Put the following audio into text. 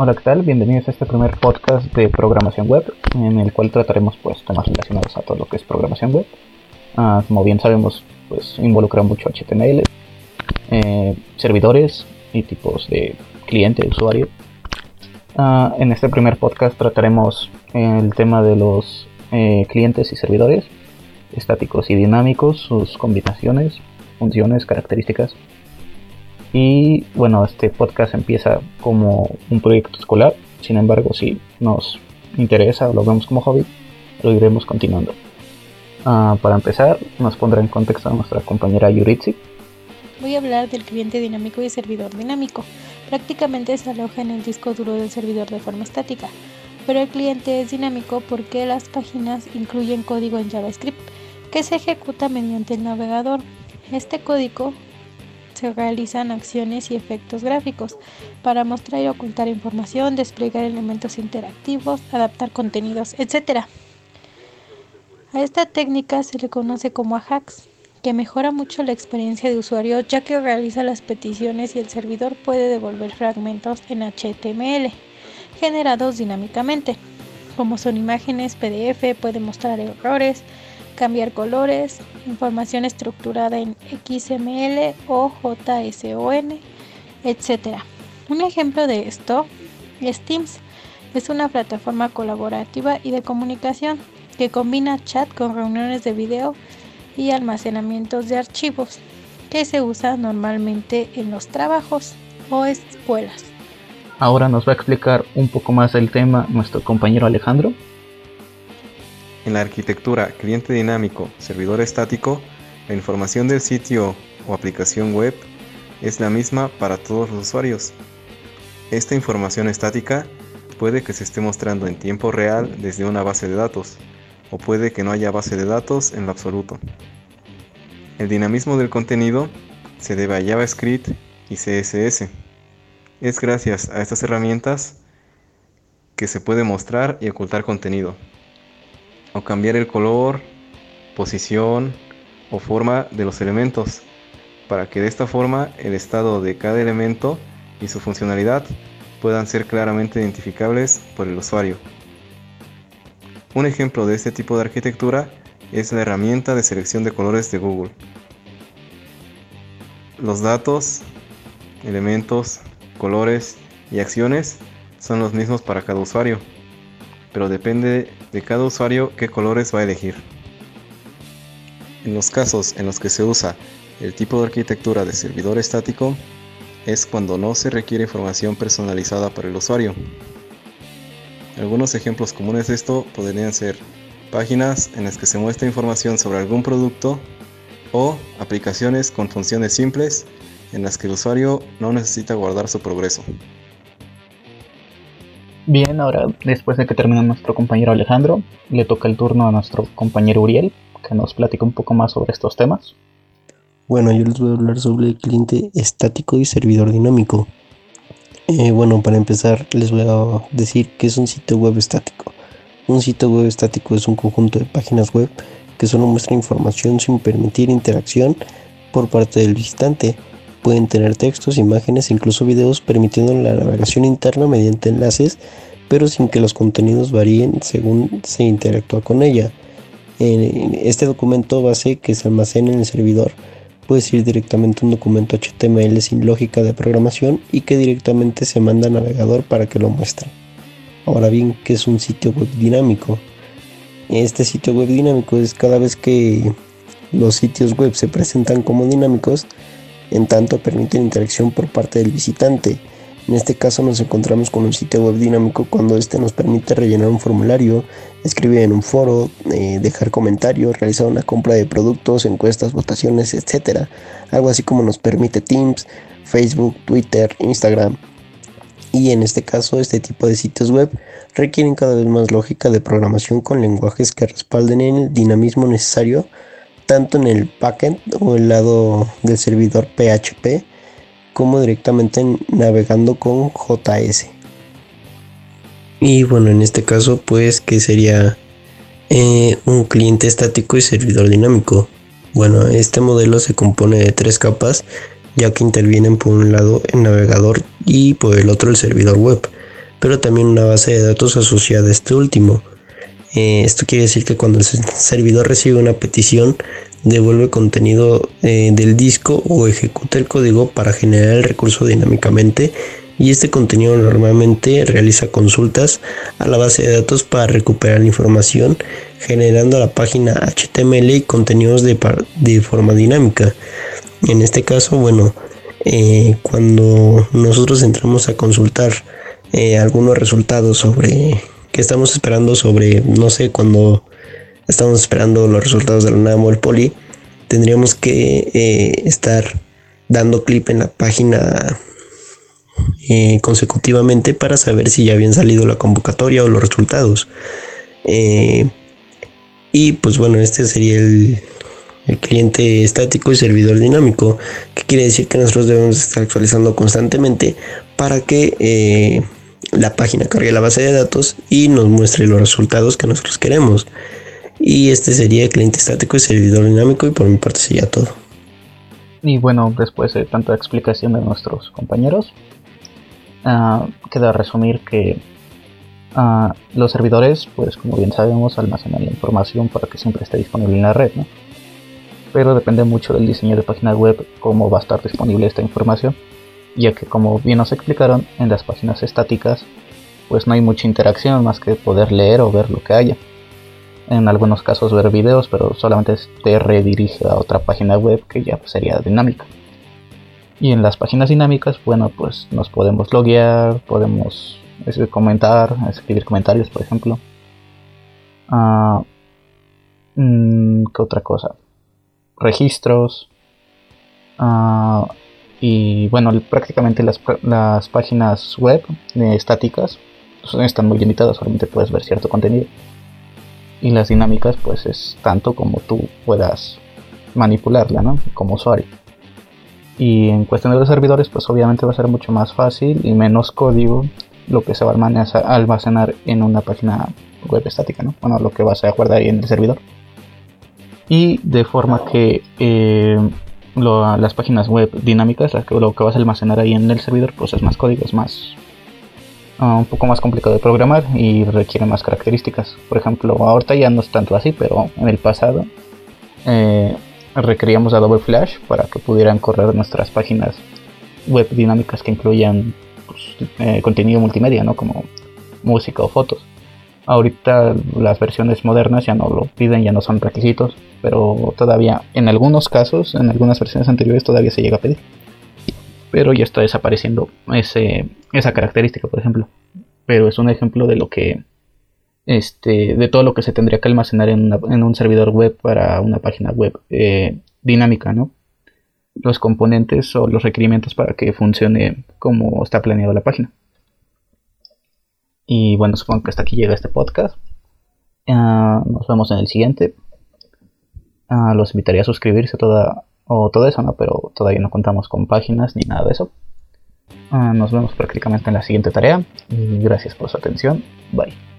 Hola, ¿qué tal? Bienvenidos a este primer podcast de programación web, en el cual trataremos pues temas relacionados a todo lo que es programación web. Ah, como bien sabemos, pues involucra mucho HTML, eh, servidores y tipos de cliente, usuario. Ah, en este primer podcast trataremos el tema de los eh, clientes y servidores, estáticos y dinámicos, sus combinaciones, funciones, características y bueno, este podcast empieza como un proyecto escolar, sin embargo, si nos interesa o lo vemos como hobby, lo iremos continuando. Ah, para empezar, nos pondrá en contexto a nuestra compañera Yuritsi. Voy a hablar del cliente dinámico y servidor dinámico. Prácticamente se aloja en el disco duro del servidor de forma estática, pero el cliente es dinámico porque las páginas incluyen código en JavaScript que se ejecuta mediante el navegador. Este código se realizan acciones y efectos gráficos para mostrar y ocultar información, desplegar elementos interactivos, adaptar contenidos, etc. A esta técnica se le conoce como Ajax, que mejora mucho la experiencia de usuario ya que realiza las peticiones y el servidor puede devolver fragmentos en HTML generados dinámicamente, como son imágenes, PDF, puede mostrar errores, cambiar colores, información estructurada en XML o JSON, etc. Un ejemplo de esto es Teams. Es una plataforma colaborativa y de comunicación que combina chat con reuniones de video y almacenamientos de archivos que se usa normalmente en los trabajos o escuelas. Ahora nos va a explicar un poco más el tema nuestro compañero Alejandro. En la arquitectura cliente dinámico, servidor estático, la información del sitio o aplicación web es la misma para todos los usuarios. Esta información estática puede que se esté mostrando en tiempo real desde una base de datos, o puede que no haya base de datos en lo absoluto. El dinamismo del contenido se debe a JavaScript y CSS. Es gracias a estas herramientas que se puede mostrar y ocultar contenido o cambiar el color, posición o forma de los elementos, para que de esta forma el estado de cada elemento y su funcionalidad puedan ser claramente identificables por el usuario. Un ejemplo de este tipo de arquitectura es la herramienta de selección de colores de Google. Los datos, elementos, colores y acciones son los mismos para cada usuario pero depende de cada usuario qué colores va a elegir. En los casos en los que se usa el tipo de arquitectura de servidor estático, es cuando no se requiere información personalizada para el usuario. Algunos ejemplos comunes de esto podrían ser páginas en las que se muestra información sobre algún producto o aplicaciones con funciones simples en las que el usuario no necesita guardar su progreso. Bien, ahora después de que termine nuestro compañero Alejandro, le toca el turno a nuestro compañero Uriel, que nos platica un poco más sobre estos temas. Bueno, yo les voy a hablar sobre el cliente estático y servidor dinámico. Eh, bueno, para empezar les voy a decir que es un sitio web estático. Un sitio web estático es un conjunto de páginas web que solo muestra información sin permitir interacción por parte del visitante Pueden tener textos, imágenes e incluso videos permitiendo la navegación interna mediante enlaces, pero sin que los contenidos varíen según se interactúa con ella. Este documento base que se almacena en el servidor puede ser directamente un documento HTML sin lógica de programación y que directamente se manda al navegador para que lo muestre. Ahora bien, ¿qué es un sitio web dinámico? Este sitio web dinámico es cada vez que los sitios web se presentan como dinámicos, en tanto permiten interacción por parte del visitante. En este caso nos encontramos con un sitio web dinámico cuando este nos permite rellenar un formulario, escribir en un foro, eh, dejar comentarios, realizar una compra de productos, encuestas, votaciones, etc. Algo así como nos permite Teams, Facebook, Twitter, Instagram. Y en este caso este tipo de sitios web requieren cada vez más lógica de programación con lenguajes que respalden el dinamismo necesario tanto en el backend o el lado del servidor PHP como directamente navegando con JS. Y bueno, en este caso pues que sería eh, un cliente estático y servidor dinámico. Bueno, este modelo se compone de tres capas ya que intervienen por un lado el navegador y por el otro el servidor web. pero también una base de datos asociada a este último. Eh, esto quiere decir que cuando el servidor recibe una petición, devuelve contenido eh, del disco o ejecuta el código para generar el recurso dinámicamente y este contenido normalmente realiza consultas a la base de datos para recuperar la información generando la página HTML y contenidos de, de forma dinámica. En este caso, bueno, eh, cuando nosotros entramos a consultar algunos resultados sobre estamos esperando sobre, no sé, cuando estamos esperando los resultados de la NAMO o el Poli, tendríamos que eh, estar dando clip en la página eh, consecutivamente para saber si ya habían salido la convocatoria o los resultados. Eh, y pues bueno, este sería el, cliente estático y servidor dinámico, que quiere decir que nosotros debemos estar actualizando constantemente para que la página cargue la base de datos y nos muestre los resultados que nosotros queremos. Y este sería cliente estático y servidor dinámico y por mi parte sería todo. Y bueno, después de tanta explicación de nuestros compañeros, uh, queda resumir que uh, los servidores, pues como bien sabemos, almacenan la información para que siempre esté disponible en la red, ¿no? Pero depende mucho del diseño de páginas web cómo va a estar disponible esta información, ya que como bien nos explicaron, en las páginas estáticas pues no hay mucha interacción más que poder leer o ver lo que haya. En algunos casos ver videos, pero solamente te redirige a otra página web que ya sería dinámica. Y en las páginas dinámicas, bueno, pues nos podemos loguear, podemos comentar, escribir comentarios, por ejemplo. Uh, ¿Qué otra cosa? Registros. Uh, y bueno, prácticamente las, las páginas web estáticas pues, están muy limitadas, solamente puedes ver cierto contenido. Y las dinámicas, pues es tanto como tú puedas manipularla, ¿no? Como usuario. Y en cuestión de los servidores, pues obviamente va a ser mucho más fácil y menos código lo que se va a almacenar en una página web estática, ¿no? Bueno, lo que va a guardar ahí en el servidor. Y de forma que eh, las páginas web dinámicas, lo que vas a almacenar ahí en el servidor, pues es más código, es más ah, un poco más complicado de programar y requiere más características. Por ejemplo, ahorita ya no es tanto así, pero en el pasado eh, requeríamos a Double Flash para que pudieran correr nuestras páginas web dinámicas que incluyan pues, eh, contenido multimedia, ¿no? Como música o fotos. Ahorita las versiones modernas ya no lo piden, ya no son requisitos, pero todavía en algunos casos, en algunas versiones anteriores todavía se llega a pedir. Pero ya está desapareciendo ese, esa característica, por ejemplo. Pero es un ejemplo de lo que este, de todo lo que se tendría que almacenar en, un servidor web para una página web eh, dinámica, ¿no? Los componentes o los requerimientos para que funcione como está planeado la página. Y bueno, supongo que hasta aquí llega este podcast. Ah, nos vemos en el siguiente. Ah, los invitaría a suscribirse toda, o todo eso, ¿no? Pero todavía no contamos con páginas ni nada de eso. Ah, nos vemos prácticamente en la siguiente tarea. Y gracias por su atención. Bye.